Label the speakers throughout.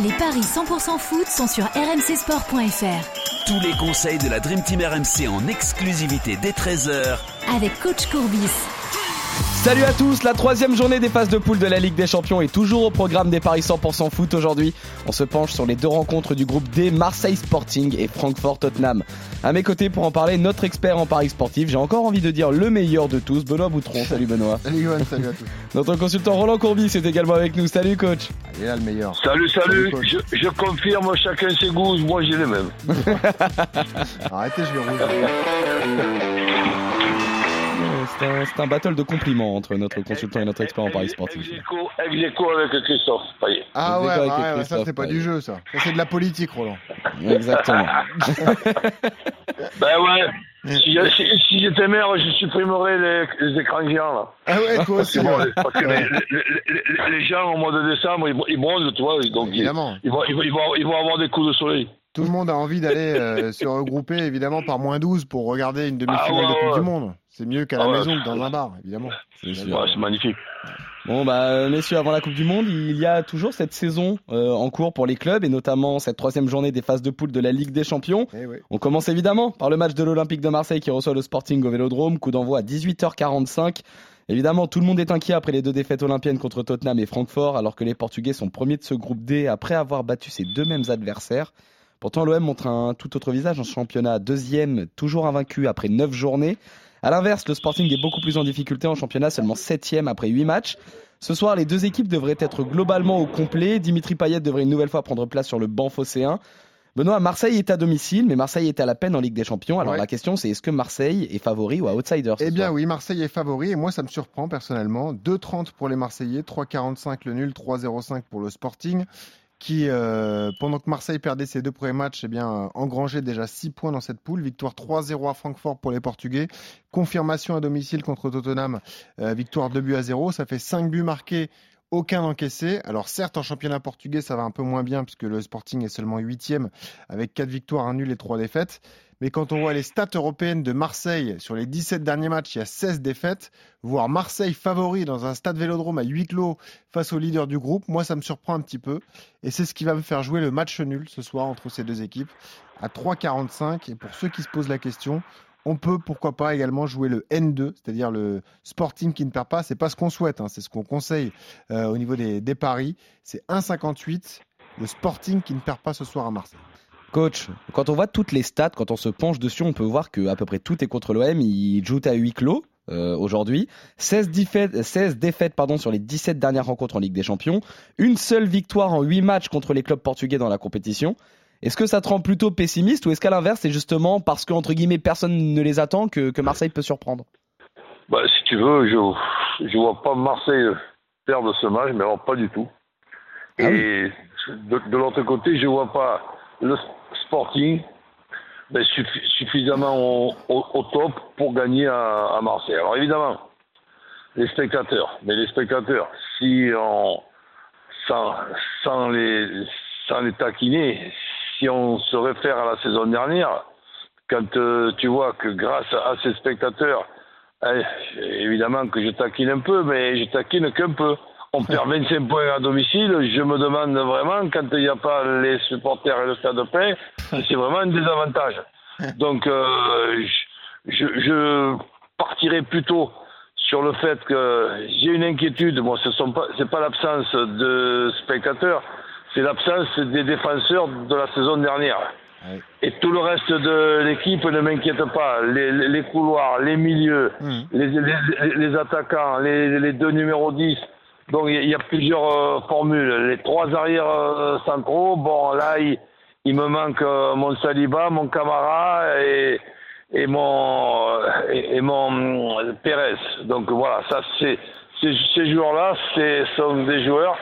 Speaker 1: Les paris 100% foot sont sur rmcsport.fr.
Speaker 2: Tous les conseils de la Dream Team RMC en exclusivité dès 13h
Speaker 1: avec coach Courbis.
Speaker 3: Salut à tous, la troisième journée des phases de poule de la Ligue des Champions est toujours au programme des paris 100% foot aujourd'hui. On se penche sur les deux rencontres du groupe D, Marseille Sporting et Francfort Tottenham. À mes côtés pour en parler, notre expert en paris sportif, j'ai encore envie de dire le meilleur de tous, Benoît Boutron. Salut Benoît.
Speaker 4: Salut Johan, salut à tous.
Speaker 3: Notre consultant Roland Courbis est également avec nous. Salut coach.
Speaker 4: Il est là le meilleur.
Speaker 5: Salut, salut.
Speaker 4: Salut,
Speaker 5: je, je confirme, chacun ses goûts, moi j'ai les mêmes.
Speaker 4: Arrêtez, je vais rouler.
Speaker 3: C'est un, un battle de compliments entre notre consultant et notre expert en paris sportif.
Speaker 5: Ex-aequo avec Christophe Payet.
Speaker 4: Ah ouais, ça c'est pas du jeu ça. Ça c'est de la politique Roland.
Speaker 3: Exactement.
Speaker 5: Ben ouais, si, si, si j'étais maire, je supprimerais les, les écrans géants là.
Speaker 4: Ah ouais, toi aussi.
Speaker 5: C'est bon,
Speaker 4: ouais.
Speaker 5: parce que les, les- les- les gens au mois de décembre, ils, ils bronzent, tu vois, donc ils,
Speaker 4: Évidemment.
Speaker 5: ils vont, ils, vont, ils vont- ils vont avoir des coups de soleil.
Speaker 4: Tout le monde a envie d'aller euh, se regrouper évidemment par moins 12 pour regarder une demi-finale
Speaker 5: Ah ouais,
Speaker 4: de Coupe du Monde. C'est mieux qu'à la
Speaker 5: Ah ouais.
Speaker 4: maison que dans un bar, évidemment.
Speaker 3: C'est.
Speaker 5: Ouais, magnifique.
Speaker 3: Bon bah euh, messieurs, avant la Coupe du Monde, il y a toujours cette saison euh, en cours pour les clubs et notamment cette troisième journée des phases de poule de la Ligue des Champions.
Speaker 4: Eh oui.
Speaker 3: On commence évidemment par le match de l'Olympique de Marseille qui reçoit le Sporting au Vélodrome, coup d'envoi à 18h45. Évidemment, tout le monde est inquiet après les deux défaites olympiennes contre Tottenham et Francfort, alors que les Portugais sont premiers de ce groupe D après avoir battu ces deux mêmes adversaires. Pourtant, l'OM montre un tout autre visage en championnat, deuxième, toujours invaincu après neuf journées. À l'inverse, le Sporting est beaucoup plus en difficulté en championnat, seulement septième après huit matchs. Ce soir, les deux équipes devraient être globalement au complet. Dimitri Payet devrait une nouvelle fois prendre place sur le banc phocéen. Benoît, Marseille est à domicile, mais Marseille est à la peine en Ligue des Champions. Alors
Speaker 4: Ouais.
Speaker 3: la question, c'est est-ce que Marseille est favori ou outsider ce
Speaker 4: Eh bien oui, Marseille est favori et moi ça me surprend personnellement. 2,30 pour les Marseillais, 3,45 le nul, 3,05 pour le Sporting qui, euh, pendant que Marseille perdait ses deux premiers matchs, eh bien, euh, engrangeait déjà 6 points dans cette poule. Victoire 3-0 à Francfort pour les Portugais. Confirmation à domicile contre Tottenham. Euh, victoire 2 buts à 0. Ça fait 5 buts marqués, aucun encaissé. Alors certes, en championnat portugais, ça va un peu moins bien puisque le Sporting est seulement 8 avec 4 victoires, 1 nul et 3 défaites. Mais quand on voit les stats européennes de Marseille sur les 17 derniers matchs, il y a 16 défaites. Voir Marseille favori dans un stade vélodrome à huis clos face au leader du groupe, moi ça me surprend un petit peu. Et c'est ce qui va me faire jouer le match nul ce soir entre ces deux équipes à 3,45. Et pour ceux qui se posent la question, on peut pourquoi pas également jouer le N2, c'est-à-dire le Sporting qui ne perd pas. C'est pas ce qu'on souhaite, hein, c'est ce qu'on conseille euh, au niveau des, paris. C'est 1,58. Le Sporting qui ne perd pas ce soir à Marseille.
Speaker 3: Coach, quand on voit toutes les stats, quand on se penche dessus, on peut voir que à peu près tout est contre l'OM. Ils jouent à huis clos euh, aujourd'hui. 16 défaites, 16 défaites pardon, sur les 17 dernières rencontres en Ligue des Champions. Une seule victoire en 8 matchs contre les clubs portugais dans la compétition. Est-ce que ça te rend plutôt pessimiste ou est-ce qu'à l'inverse, c'est justement parce que, entre guillemets, personne ne les attend que, que Marseille peut surprendre?
Speaker 5: Bah, si tu veux, je je vois pas Marseille perdre ce match, mais alors pas du tout.
Speaker 3: Ah
Speaker 5: Et de, de l'autre côté, je vois pas le Sporting ben, suffi- suffisamment au, au- au top pour gagner à, à Marseille. Alors évidemment, les spectateurs, mais les spectateurs, si on sans, sans les sans les taquiner, si on se réfère à la saison dernière, quand euh, tu vois que grâce à ces spectateurs, eh, évidemment que je taquine un peu, mais je taquine qu'un peu. On perd 25 points à domicile. Je me demande vraiment, quand il n'y a pas les supporters et le stade plein, c'est vraiment un désavantage. Donc, euh, je, je, je partirai plutôt sur le fait que j'ai une inquiétude. Moi, ce pas, c'est pas l'absence de spectateurs, c'est l'absence des défenseurs de la saison dernière.
Speaker 4: Ouais.
Speaker 5: Et tout le reste de l'équipe ne m'inquiète pas. Les, les- les couloirs, les milieux,
Speaker 4: Mhm.
Speaker 5: les, attaquants, les, deux numéros 10. Donc il y, a- il y a plusieurs euh, formules. Les trois arrières euh, centraux, bon là il, il me manque euh, mon Saliba, mon Camara et, et mon et, et mon euh, Pérez. Donc voilà, ça c'est ces, ces joueurs-là, c'est sont des joueurs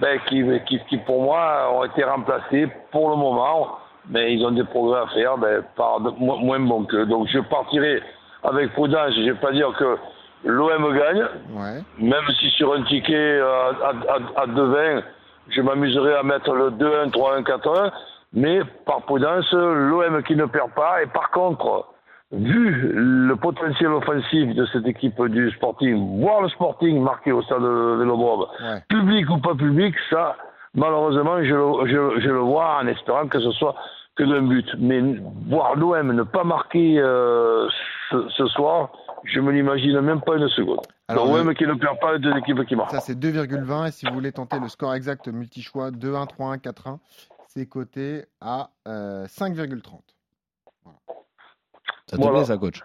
Speaker 5: ben, qui, qui, qui pour moi ont été remplacés pour le moment, mais ils ont des progrès à faire ben, par de- mo- moins bons qu'eux. Donc je partirai avec prudence. Je ne vais pas dire que l'OM gagne,
Speaker 4: Ouais.
Speaker 5: même si sur un ticket euh, à, à, à 2,20, je m'amuserai à mettre le 2-1, 3-1, 4-1, mais par prudence, l'OM qui ne perd pas. Et par contre, vu le potentiel offensif de cette équipe du Sporting, voir le Sporting marqué au stade de Vélodrome,
Speaker 4: Ouais.
Speaker 5: public ou pas public, ça, malheureusement, je, le- je, je le vois en espérant que ce soit que d'un but. Mais voir l'OM ne pas marquer euh, ce, ce soir, je me l'imagine même pas une seconde.
Speaker 4: Alors,
Speaker 5: L'OM qui ne perd pas, les deux équipes qui marquent.
Speaker 4: Ça, c'est 2,20. Et si vous voulez tenter le score exact multi-choix, 2-1, 3-1, 4-1, c'est coté à euh, 5,30.
Speaker 3: Ça te
Speaker 5: Voilà.
Speaker 3: plaît, ça, coach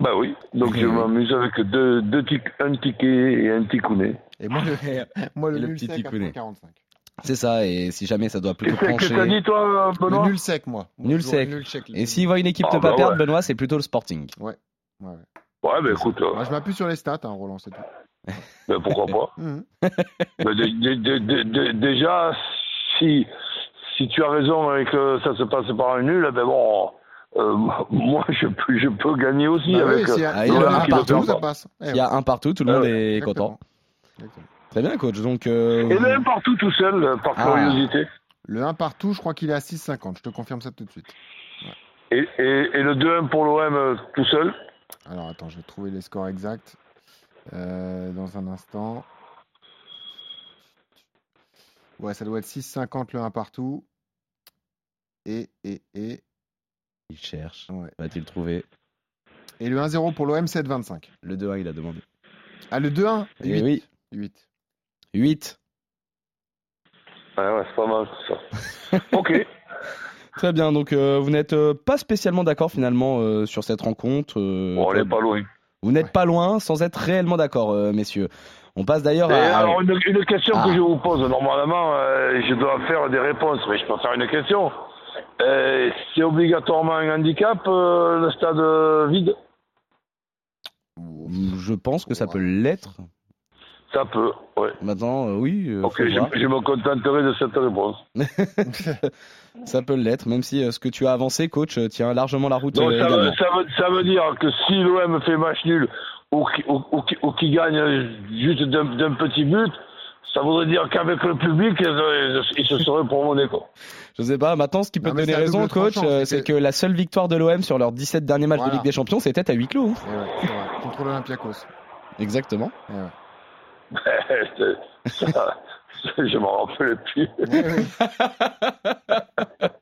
Speaker 5: Bah oui, donc je m'amuse avec deux, deux tic- un ticket et un ticounet.
Speaker 4: Et moi, le, moi, le,
Speaker 3: le petit ticounet.
Speaker 4: 3,45.
Speaker 3: C'est ça, et si jamais ça doit plutôt
Speaker 5: Qu'est-ce que t'as
Speaker 3: pencher.
Speaker 5: dit, toi,
Speaker 4: Le
Speaker 5: Benoît
Speaker 4: nul sec, moi.
Speaker 3: Nul sec.
Speaker 4: Nul sec
Speaker 3: Et s'il voit une équipe
Speaker 5: Ah,
Speaker 3: ne pas
Speaker 5: bah
Speaker 3: perdre,
Speaker 5: ouais.
Speaker 3: Benoît, c'est plutôt le Sporting.
Speaker 4: Ouais, ouais.
Speaker 5: Ouais, ben écoute, euh,
Speaker 4: Moi, je m'appuie sur les stats, hein, Roland, c'est tout.
Speaker 5: ben pourquoi pas.
Speaker 4: Mhm.
Speaker 5: Dé- déjà, si, si tu as raison et que ça se passe par un nul, eh ben bon, euh, moi je peux, je peux gagner aussi
Speaker 4: Bah oui,
Speaker 5: avec.
Speaker 4: y
Speaker 5: euh,
Speaker 4: a
Speaker 3: Ah,
Speaker 4: a
Speaker 3: il y a
Speaker 4: un
Speaker 3: un
Speaker 4: partout, ça passe. Eh
Speaker 3: Il y a un partout, tout le
Speaker 5: Ah
Speaker 3: monde est
Speaker 4: exactement.
Speaker 3: content.
Speaker 4: Exactement.
Speaker 3: Très bien, coach. Donc, euh,
Speaker 5: Et le un partout tout seul, euh, par
Speaker 3: Ah.
Speaker 5: curiosité.
Speaker 4: Le 1 partout, je crois qu'il est à 6,50. Je te confirme ça tout de suite.
Speaker 5: Et, et, et le 2-1 pour l'OM euh, tout seul.
Speaker 4: Alors attends, je vais trouver les scores exacts euh, dans un instant. Ouais, ça doit être 6,50 le 1 partout. Et, et, et,
Speaker 3: il cherche.
Speaker 4: ouais.
Speaker 3: Va-t-il trouver
Speaker 4: et le 1-0 pour l'OM, 7,25.
Speaker 3: Le 2-1, il a demandé.
Speaker 4: Ah, le 2-1
Speaker 3: Et
Speaker 4: 8.
Speaker 3: oui,
Speaker 4: 8.
Speaker 3: 8.
Speaker 5: Ouais, ouais, c'est pas mal tout ça. ok.
Speaker 3: Très bien. Donc, euh, vous n'êtes euh, pas spécialement d'accord finalement euh, sur cette rencontre. euh,
Speaker 5: Bon, on n'est pas loin.
Speaker 3: Vous n'êtes pas loin sans être réellement d'accord, euh, messieurs. On passe d'ailleurs à.
Speaker 5: alors, une, une question
Speaker 3: Ah.
Speaker 5: que je vous pose, normalement, euh, je dois faire des réponses, mais je peux faire une question. C'est obligatoirement un handicap, euh, le stade vide?
Speaker 3: Je pense que ça peut l'être.
Speaker 5: Ça peut, ouais.
Speaker 3: Maintenant, euh, oui. euh,
Speaker 5: Ok, je, je me contenterai de cette réponse.
Speaker 3: Ça peut l'être, même si euh, ce que tu as avancé, coach, tient largement la route
Speaker 5: Donc ça, veut,
Speaker 3: également.
Speaker 5: ça, veut, ça veut dire que si l'OM fait match nul ou qui, ou, ou qui- ou qui gagne juste d'un petit but, ça voudrait dire qu'avec le public, euh, il se serait promené. Quoi.
Speaker 3: Je sais pas. Maintenant, ce qui peut
Speaker 4: Non,
Speaker 3: te
Speaker 4: mais
Speaker 3: donner raison, coach, euh,
Speaker 4: c'est que-
Speaker 3: que la seule victoire de l'OM sur leurs 17 derniers matchs
Speaker 4: Voilà.
Speaker 3: de Ligue des Champions, c'était à huis clos. hein.
Speaker 4: Ouais, vrai. Contre l'Olympiakos.
Speaker 3: Exactement.
Speaker 4: Ouais.
Speaker 5: ça, je m'en rappelais plus.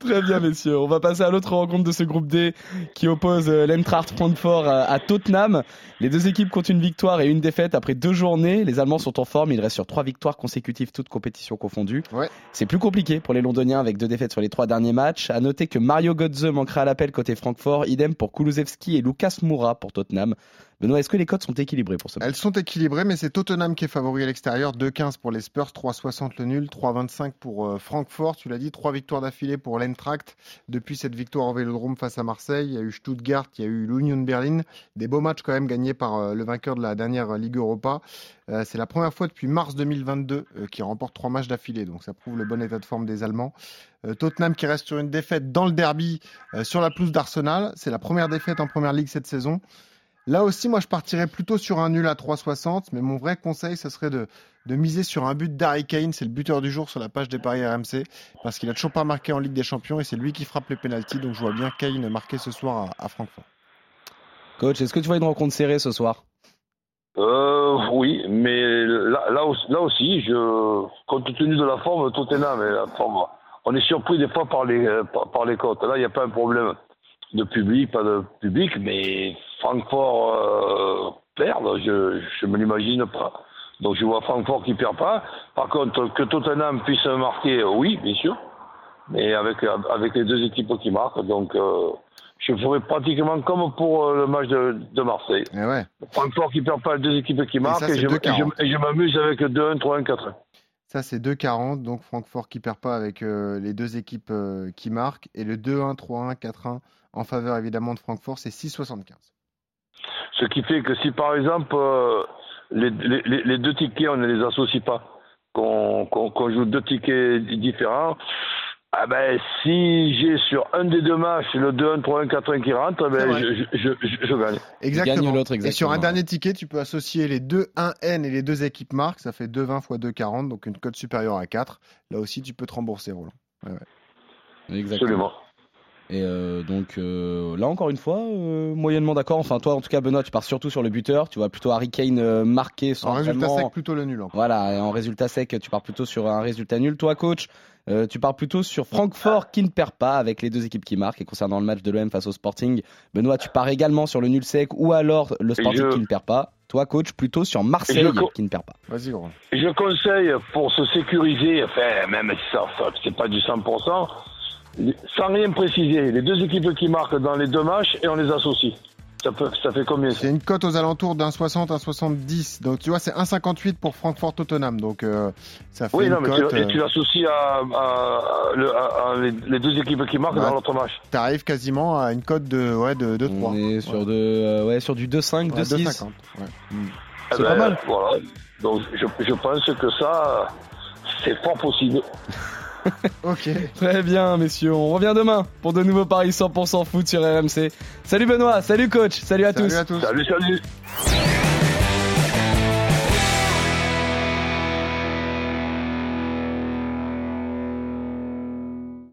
Speaker 3: Très bien, messieurs. On va passer à l'autre rencontre de ce groupe D qui oppose euh, l'Eintracht Francfort à, à Tottenham. Les deux équipes comptent une victoire et une défaite après deux journées. Les Allemands sont en forme. Ils restent sur trois victoires consécutives, toutes compétitions confondues.
Speaker 4: Ouais.
Speaker 3: C'est plus compliqué pour les Londoniens avec deux défaites sur les trois derniers matchs. À noter que Mario Götze manquera à l'appel côté Francfort. Idem pour Kulusevski et Lucas Moura pour Tottenham. Benoît, est-ce que les codes sont équilibrés pour ce match
Speaker 4: Elles sont équilibrées, mais c'est Tottenham qui est favori à l'extérieur. 2-15 pour les Spurs, 3-60 le nul, 3-25 pour euh, Francfort. Tu l'as dit, trois victoires d'affilée pour l'Eintracht. Depuis cette victoire au Vélodrome face à Marseille, il y a eu Stuttgart, il y a eu l'Union Berlin. Des beaux matchs quand même gagnés par euh, le vainqueur de la dernière Ligue Europa. Euh, c'est la première fois depuis mars 2022 euh, qu'il remporte trois matchs d'affilée. Donc ça prouve le bon état de forme des Allemands. Euh, Tottenham qui reste sur une défaite dans le derby euh, sur la pelouse d'Arsenal. C'est la première défaite en première ligue cette saison. Là aussi, moi, je partirais plutôt sur un nul à 3,60, mais mon vrai conseil, ce serait de, de miser sur un but d'Harry Kane. C'est le buteur du jour sur la page des paris RMC, parce qu'il a toujours pas marqué en Ligue des Champions et c'est lui qui frappe les pénalties. Donc, je vois bien Kane marquer ce soir à, à Francfort.
Speaker 3: Coach, est-ce que tu vois une rencontre serrée ce soir?
Speaker 5: Euh, oui, mais là, là, aussi, là aussi, je, compte tenu de la forme, Tottenham, et la forme, on est surpris des fois par les, par, par les cotes. Là, il n'y a pas un problème de public, pas de public, mais Francfort euh, perdre, je je me l'imagine pas. Donc je vois Francfort qui perd pas. Par contre, que Tottenham puisse marquer, oui, bien sûr, mais avec, avec les deux équipes qui marquent. Donc euh, je ferai pratiquement comme pour euh, le match de, de Marseille.
Speaker 4: Ouais,
Speaker 5: Francfort qui perd pas les deux équipes qui marquent
Speaker 4: ça,
Speaker 5: et, je,
Speaker 4: 2,40.
Speaker 5: et je- je m'amuse avec 2-1, 3-1, 4-1.
Speaker 4: Ça c'est 2,40. Donc, Francfort qui perd pas avec euh, les deux équipes euh, qui marquent. Et le 2-1, 3-1, 4-1 en faveur évidemment de Francfort, c'est 6,75.
Speaker 5: Ce qui fait que si par exemple euh, les, deux tickets, on ne les associe pas, qu'on joue deux tickets différents, ah ben, si j'ai sur un des deux matchs le 2-1, 3-1, 4-1 qui rentre, ben, je, je, je- je gagne.
Speaker 4: Exactement.
Speaker 3: l'autre,
Speaker 4: Et sur un dernier ticket, tu peux associer les deux 1N et les deux équipes marques. Ça fait 2,20 x 2,40, donc une cote supérieure à 4. Là aussi, tu peux te rembourser, Roland.
Speaker 3: Exactement.
Speaker 5: Absolument.
Speaker 3: Et euh, donc euh, là encore une fois, euh, moyennement d'accord. Enfin toi en tout cas Benoît, tu pars surtout sur le buteur. Tu vois plutôt Harry Kane euh, marqué sans
Speaker 4: En résultat
Speaker 3: vraiment-
Speaker 4: sec, plutôt le nul. encore.
Speaker 3: Voilà, et en résultat sec, tu pars plutôt sur un résultat nul. Toi coach, euh, tu pars plutôt sur Francfort qui ne perd pas avec les deux équipes qui marquent. Et concernant le match de l'OM face au Sporting, Benoît, tu pars également sur le nul sec ou alors le Sporting
Speaker 5: je-
Speaker 3: qui ne perd pas. Toi coach, plutôt sur Marseille
Speaker 5: Je
Speaker 3: qui ne perd pas.
Speaker 4: Vas-y, gros.
Speaker 5: Je conseille pour se sécuriser, enfin, même si ça, ça c'est pas du 100%, sans rien préciser, les deux équipes qui marquent dans les deux matchs et on les associe. Ça, peut, ça fait combien
Speaker 4: C'est une cote aux alentours d'un 60, un 70. Donc tu vois, c'est 1,58 pour Francfort Tottenham. Donc euh, ça fait
Speaker 5: Oui,
Speaker 4: une
Speaker 5: non, mais
Speaker 4: cote.
Speaker 5: tu, et
Speaker 4: euh,
Speaker 5: tu l'associes à, à- le- à- à les, les deux équipes qui marquent dans l'autre match.
Speaker 4: T'arrives quasiment à une cote de, ouais, de, de 3.
Speaker 3: On est sur, de, euh, ouais, sur du 2-5,
Speaker 4: Ouais,
Speaker 3: 2-6.
Speaker 4: 2,50. Ouais.
Speaker 5: Eh
Speaker 3: C'est pas mal.
Speaker 5: Voilà. Donc je, je pense que ça, c'est fort possible.
Speaker 4: Ok.
Speaker 3: Très bien, messieurs. On revient demain pour de nouveaux paris 100% foot sur RMC. Salut Benoît, salut coach, salut à tous.
Speaker 4: Salut à tous.
Speaker 5: Salut, salut